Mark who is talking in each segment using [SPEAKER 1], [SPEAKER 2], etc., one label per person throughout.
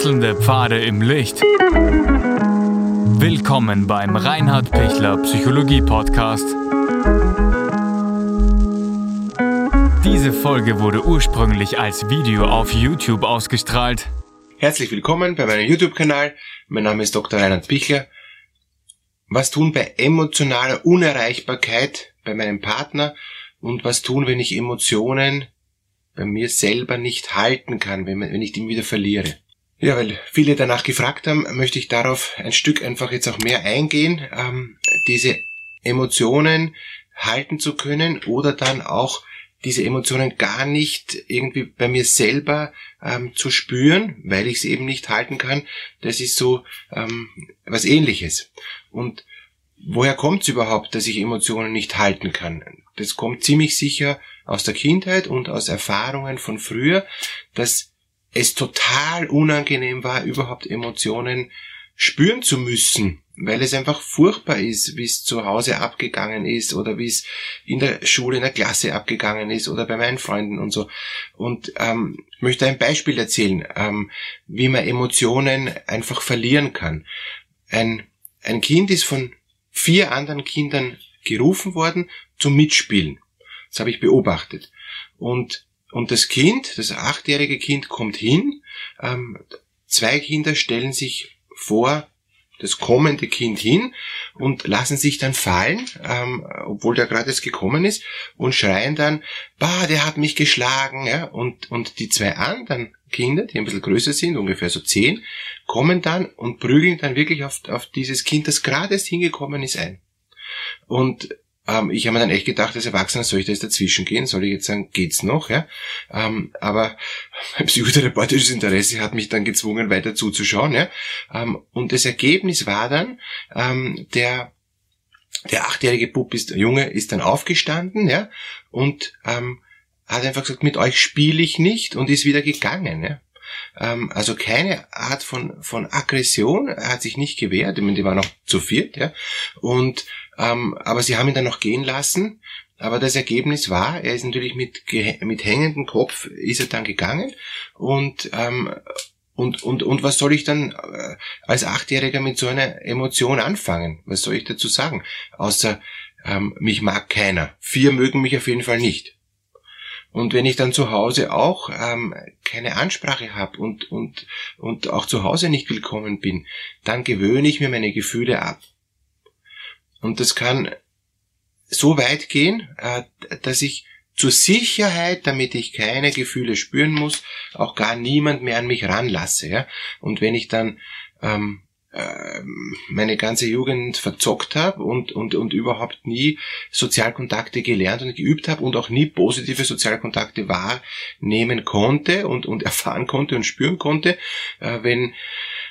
[SPEAKER 1] Wechselnde Pfade im Licht. Willkommen beim Reinhard Pichler Psychologie Podcast. Diese Folge wurde ursprünglich als Video auf YouTube ausgestrahlt.
[SPEAKER 2] Herzlich willkommen bei meinem YouTube-Kanal. Mein Name ist Dr. Reinhard Pichler. Was tun bei emotionaler Unerreichbarkeit bei meinem Partner und was tun, wenn ich Emotionen bei mir selber nicht halten kann, wenn, ich die wieder verliere. Ja, weil viele danach gefragt haben, möchte ich darauf ein Stück einfach jetzt auch mehr eingehen, ähm, diese Emotionen halten zu können oder dann auch diese Emotionen gar nicht irgendwie bei mir selber ähm, zu spüren, weil ich sie eben nicht halten kann. Das ist so ähm, was ähnliches. Und woher kommt es überhaupt, dass ich Emotionen nicht halten kann? Das kommt ziemlich sicher aus der Kindheit und aus Erfahrungen von früher, dass es total unangenehm war, überhaupt Emotionen spüren zu müssen, weil es einfach furchtbar ist, wie es zu Hause abgegangen ist oder wie es in der Schule, in der Klasse abgegangen ist oder bei meinen Freunden und so. Und ähm, ich möchte ein Beispiel erzählen, ähm, wie man Emotionen einfach verlieren kann. Ein, ein Kind ist von vier anderen Kindern gerufen worden zum Mitspielen. Das habe ich beobachtet. Und, und das Kind, das achtjährige Kind kommt hin, ähm, zwei Kinder stellen sich vor das kommende Kind hin und lassen sich dann fallen, ähm, obwohl der gerade jetzt gekommen ist, und schreien dann, bah, der hat mich geschlagen, ja, und, und die zwei anderen Kinder, die ein bisschen größer sind, ungefähr so zehn, kommen dann und prügeln dann wirklich auf, auf dieses Kind, das gerade erst hingekommen ist, ein. Und ähm, ich habe mir dann echt gedacht, als Erwachsener soll ich da jetzt dazwischen gehen? Soll ich jetzt sagen, geht's noch? Ja? Ähm, aber mein psychotherapeutisches Interesse hat mich dann gezwungen, weiter zuzuschauen. Ja? Ähm, und das Ergebnis war dann, ähm, der der achtjährige Bub ist, Junge ist dann aufgestanden, ja, und ähm, hat einfach gesagt, mit euch spiele ich nicht und ist wieder gegangen, ja. Ähm, also keine Art von, von Aggression, er hat sich nicht gewehrt, ich meine, die waren noch zu viert, ja. Und ähm, aber sie haben ihn dann noch gehen lassen. Aber das Ergebnis war, er ist natürlich mit, mit hängendem Kopf ist er dann gegangen und ähm, und, und, und was soll ich dann äh, als Achtjähriger mit so einer Emotion anfangen? Was soll ich dazu sagen? Außer ähm, mich mag keiner. Vier mögen mich auf jeden Fall nicht. Und wenn ich dann zu Hause auch ähm, keine Ansprache habe und, und, und auch zu Hause nicht willkommen bin, dann gewöhne ich mir meine Gefühle ab. Und das kann so weit gehen, äh, dass ich zur Sicherheit, damit ich keine Gefühle spüren muss, auch gar niemand mehr an mich ranlasse. Ja? Und wenn ich dann ähm, meine ganze Jugend verzockt habe und, und, und überhaupt nie Sozialkontakte gelernt und geübt habe und auch nie positive Sozialkontakte wahrnehmen konnte und, und erfahren konnte und spüren konnte, äh, wenn,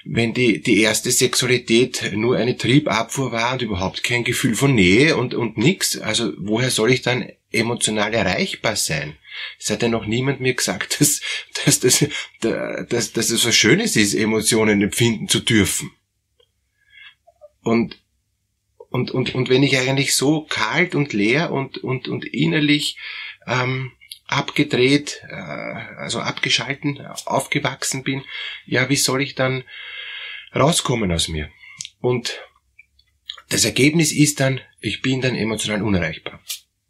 [SPEAKER 2] wenn die, die erste Sexualität nur eine Triebabfuhr war und überhaupt kein Gefühl von Nähe und, und nix. Also woher soll ich dann emotional erreichbar sein? Es hat ja noch niemand mir gesagt, dass, dass, dass, dass, dass es was Schönes ist, Emotionen empfinden zu dürfen. Und, und, und, und wenn ich eigentlich so kalt und leer und, und, und innerlich ähm, abgedreht, äh, also abgeschalten, aufgewachsen bin, ja, wie soll ich dann rauskommen aus mir? Und das Ergebnis ist dann, ich bin dann emotional unerreichbar.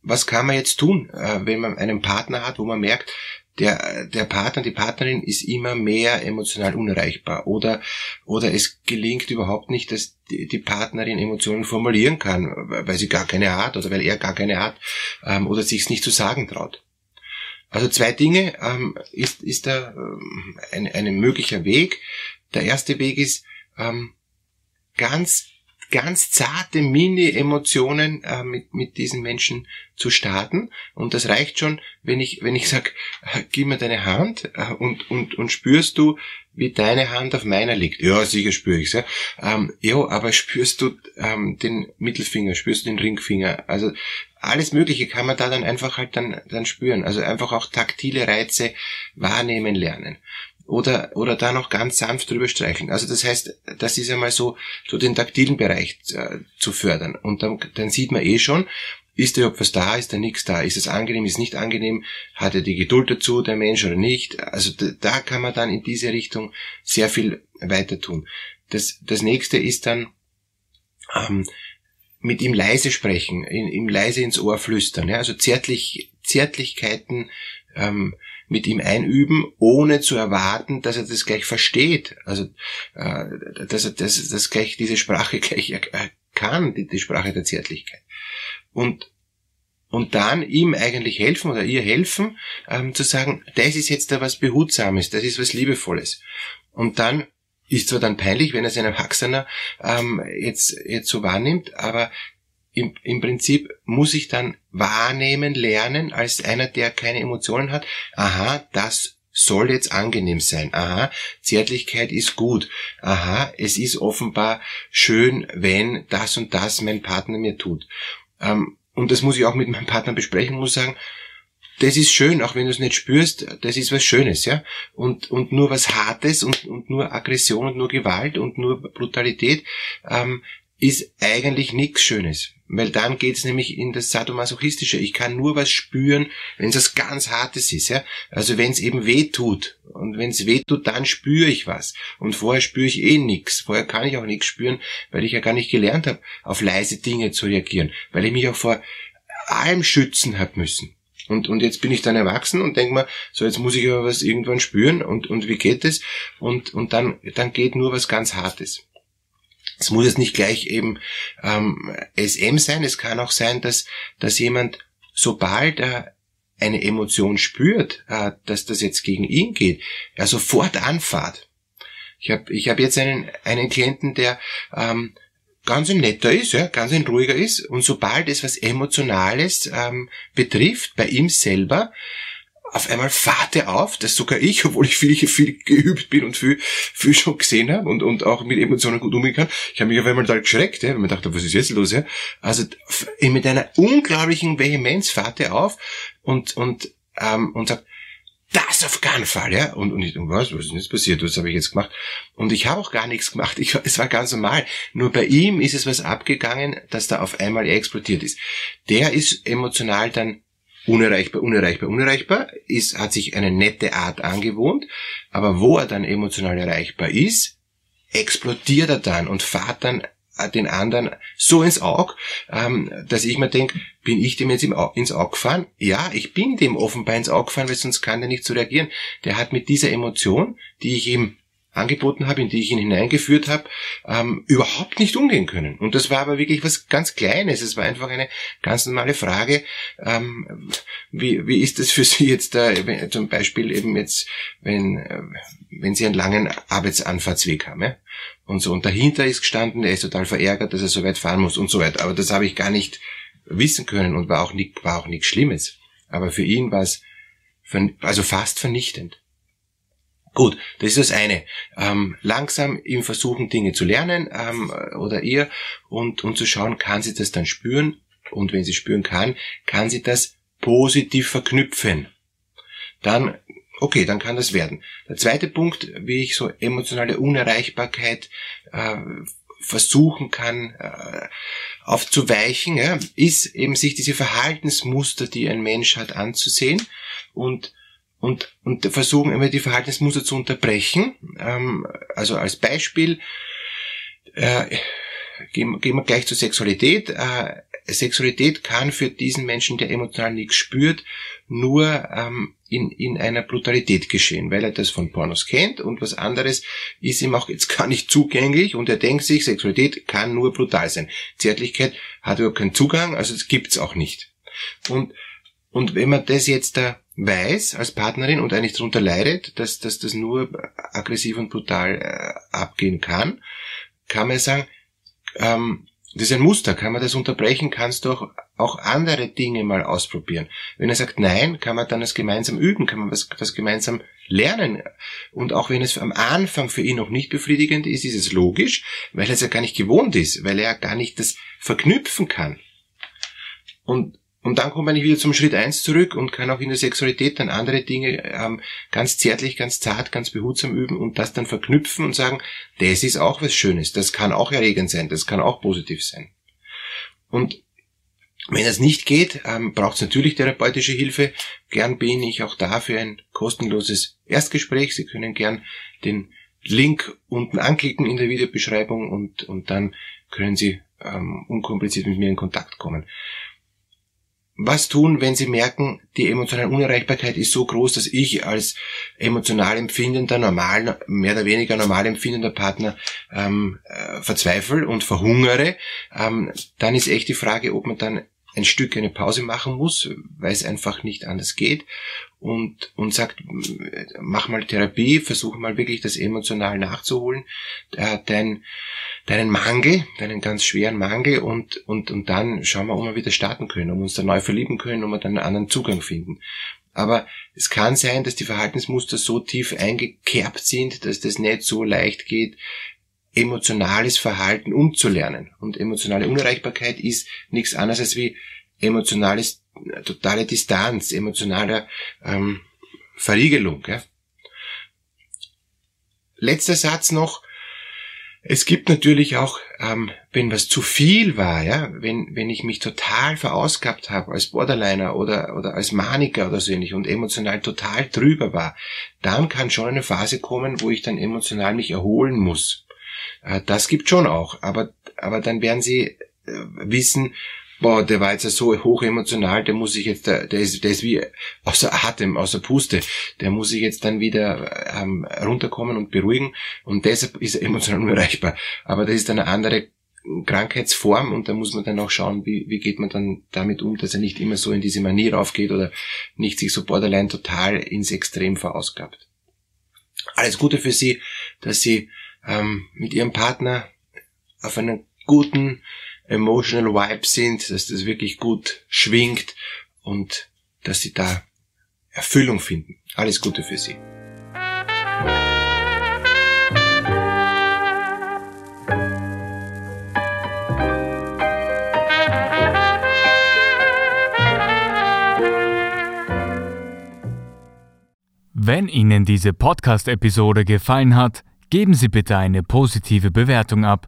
[SPEAKER 2] Was kann man jetzt tun, äh, wenn man einen Partner hat, wo man merkt, der, der Partner, die Partnerin ist immer mehr emotional unerreichbar oder, oder es gelingt überhaupt nicht, dass die, die Partnerin Emotionen formulieren kann, weil sie gar keine hat oder weil er gar keine hat ähm, oder sich es nicht zu sagen traut. Also zwei Dinge ähm, ist, ist da ähm, ein, ein möglicher Weg. Der erste Weg ist ähm, ganz ganz zarte Mini-Emotionen äh, mit, mit diesen Menschen zu starten. Und das reicht schon, wenn ich, wenn ich sag, äh, gib mir deine Hand äh, und, und, und spürst du, wie deine Hand auf meiner liegt. Ja, sicher spüre ich's. Ja, ähm, ja aber spürst du ähm, den Mittelfinger, spürst du den Ringfinger? Also alles Mögliche kann man da dann einfach halt dann, dann spüren. Also einfach auch taktile Reize wahrnehmen lernen oder, oder da noch ganz sanft drüber streicheln. Also das heißt, das ist einmal so, so den taktilen Bereich äh, zu fördern. Und dann, dann sieht man eh schon, ist überhaupt was da, ist da nichts da, ist es angenehm, ist nicht angenehm, hat er die Geduld dazu, der Mensch oder nicht. Also da, kann man dann in diese Richtung sehr viel weiter tun. Das, das nächste ist dann ähm, mit ihm leise sprechen, ihm leise ins Ohr flüstern, ja? also Zärtlich, Zärtlichkeiten ähm, mit ihm einüben, ohne zu erwarten, dass er das gleich versteht. Also äh, dass er das, das gleich diese Sprache gleich er, kann, die, die Sprache der Zärtlichkeit. Und und dann ihm eigentlich helfen oder ihr helfen, ähm, zu sagen, das ist jetzt da was Behutsames, das ist was Liebevolles. Und dann ist zwar dann peinlich, wenn er seinen Erwachsener ähm, jetzt, jetzt so wahrnimmt, aber im, im Prinzip muss ich dann wahrnehmen lernen als einer, der keine Emotionen hat. Aha, das soll jetzt angenehm sein. Aha, Zärtlichkeit ist gut. Aha, es ist offenbar schön, wenn das und das mein Partner mir tut. Ähm, und das muss ich auch mit meinem Partner besprechen, muss sagen, das ist schön, auch wenn du es nicht spürst, das ist was Schönes, ja. Und, und nur was Hartes und, und nur Aggression und nur Gewalt und nur Brutalität ähm, ist eigentlich nichts Schönes. Weil dann geht's nämlich in das Sadomasochistische. Ich kann nur was spüren, wenn es was ganz Hartes ist. Ja? Also wenn es eben weh tut. Und wenn es weh tut, dann spüre ich was. Und vorher spüre ich eh nichts. Vorher kann ich auch nichts spüren, weil ich ja gar nicht gelernt habe, auf leise Dinge zu reagieren. Weil ich mich auch vor allem schützen habe müssen. Und, und jetzt bin ich dann erwachsen und denke mir, so jetzt muss ich aber was irgendwann spüren und, und wie geht es? Und, und dann, dann geht nur was ganz Hartes. Es muss jetzt nicht gleich eben ähm, SM sein, es kann auch sein, dass, dass jemand, sobald er eine Emotion spürt, äh, dass das jetzt gegen ihn geht, er sofort anfahrt. Ich habe ich hab jetzt einen, einen Klienten, der ähm, ganz ein netter ist, ja, ganz ein ruhiger ist und sobald es was Emotionales ähm, betrifft, bei ihm selber, auf einmal fahrt er auf, dass sogar ich, obwohl ich viel, viel geübt bin und viel, viel schon gesehen habe und, und auch mit Emotionen gut umgehen kann, ich habe mich auf einmal da geschreckt, ja, weil man dachte, was ist jetzt los? Ja? Also mit einer unglaublichen Vehemenz fahrt er auf und, und, ähm, und sagt, das auf keinen Fall, ja. Und, und ich, und was, was ist jetzt passiert? Was habe ich jetzt gemacht? Und ich habe auch gar nichts gemacht. Ich, es war ganz normal. Nur bei ihm ist es was abgegangen, dass da auf einmal explodiert ist. Der ist emotional dann unerreichbar, unerreichbar, unerreichbar, ist, hat sich eine nette Art angewohnt, aber wo er dann emotional erreichbar ist, explodiert er dann und fahrt dann den anderen so ins Auge, ähm, dass ich mir denke, bin ich dem jetzt ins Auge gefahren? Ja, ich bin dem offenbar ins Auge gefahren, weil sonst kann der nicht so reagieren. Der hat mit dieser Emotion, die ich ihm angeboten habe, in die ich ihn hineingeführt habe, ähm, überhaupt nicht umgehen können. Und das war aber wirklich was ganz Kleines. Es war einfach eine ganz normale Frage, ähm, wie, wie ist es für Sie jetzt da, zum Beispiel eben jetzt, wenn, äh, wenn Sie einen langen Arbeitsanfahrtsweg haben, ja? und so, und dahinter ist gestanden, er ist total verärgert, dass er so weit fahren muss und so weiter. Aber das habe ich gar nicht wissen können und war auch nicht, war auch nichts Schlimmes. Aber für ihn war es, also fast vernichtend. Gut, das ist das eine. Ähm, langsam ihm versuchen, Dinge zu lernen ähm, oder ihr und, und zu schauen, kann sie das dann spüren und wenn sie spüren kann, kann sie das positiv verknüpfen. Dann, okay, dann kann das werden. Der zweite Punkt, wie ich so emotionale Unerreichbarkeit äh, versuchen kann äh, aufzuweichen, ja, ist eben sich diese Verhaltensmuster, die ein Mensch hat, anzusehen und und, und versuchen immer die Verhaltensmuster zu unterbrechen. Ähm, also als Beispiel äh, gehen, gehen wir gleich zur Sexualität. Äh, Sexualität kann für diesen Menschen, der emotional nichts spürt, nur ähm, in, in einer Brutalität geschehen, weil er das von Pornos kennt und was anderes ist ihm auch jetzt gar nicht zugänglich und er denkt sich, Sexualität kann nur brutal sein. Zärtlichkeit hat überhaupt keinen Zugang, also es gibt's auch nicht. Und, und wenn man das jetzt da weiß als Partnerin und eigentlich darunter leidet, dass, dass das nur aggressiv und brutal äh, abgehen kann, kann man sagen, ähm, das ist ein Muster, kann man das unterbrechen, kannst du auch, auch andere Dinge mal ausprobieren. Wenn er sagt nein, kann man dann das gemeinsam üben, kann man was, was gemeinsam lernen. Und auch wenn es am Anfang für ihn noch nicht befriedigend ist, ist es logisch, weil er es ja gar nicht gewohnt ist, weil er gar nicht das verknüpfen kann. Und und dann kommt man wieder zum Schritt eins zurück und kann auch in der Sexualität dann andere Dinge ähm, ganz zärtlich, ganz zart, ganz behutsam üben und das dann verknüpfen und sagen, das ist auch was Schönes, das kann auch erregend sein, das kann auch positiv sein. Und, Wenn es nicht geht, ähm, braucht es natürlich therapeutische Hilfe. Gern bin ich auch da für ein kostenloses Erstgespräch. Sie können gern den Link unten anklicken in der Videobeschreibung und, und dann können Sie ähm, unkompliziert mit mir in Kontakt kommen was tun, wenn Sie merken, die emotionale Unerreichbarkeit ist so groß, dass ich als emotional empfindender, normal, mehr oder weniger normal empfindender Partner ähm, äh, verzweifle und verhungere, ähm, dann ist echt die Frage, ob man dann ein Stück eine Pause machen muss, weil es einfach nicht anders geht und, und sagt, mach mal Therapie, versuch mal wirklich das emotional nachzuholen, äh, dein, deinen Mangel, deinen ganz schweren Mangel und, und, und dann schauen wir, ob wir wieder starten können, ob wir uns dann neu verlieben können, ob wir dann einen anderen Zugang finden. Aber es kann sein, dass die Verhaltensmuster so tief eingekerbt sind, dass das nicht so leicht geht, emotionales Verhalten umzulernen. Und emotionale Unerreichbarkeit ist nichts anderes als wie emotionales, totale Distanz, emotionale ähm, Verriegelung. Ja? Letzter Satz noch. Es gibt natürlich auch, ähm, wenn was zu viel war, ja, wenn, wenn ich mich total verausgabt habe als Borderliner oder, oder als Maniker oder so ähnlich und emotional total drüber war, dann kann schon eine Phase kommen, wo ich dann emotional mich erholen muss. Äh, das gibt schon auch, aber, aber dann werden Sie äh, wissen, boah, der war jetzt so hoch emotional, der muss sich jetzt, der, der ist, der ist wie außer Atem, außer Puste, der muss sich jetzt dann wieder ähm, runterkommen und beruhigen und deshalb ist er emotional unerreichbar. Aber das ist eine andere Krankheitsform und da muss man dann auch schauen, wie, wie geht man dann damit um, dass er nicht immer so in diese Manier aufgeht oder nicht sich so borderline total ins Extrem verausgabt. Alles Gute für Sie, dass Sie ähm, mit Ihrem Partner auf einen guten, emotional Vibe sind, dass das wirklich gut schwingt und dass sie da Erfüllung finden. Alles Gute für sie.
[SPEAKER 1] Wenn Ihnen diese Podcast-Episode gefallen hat, geben Sie bitte eine positive Bewertung ab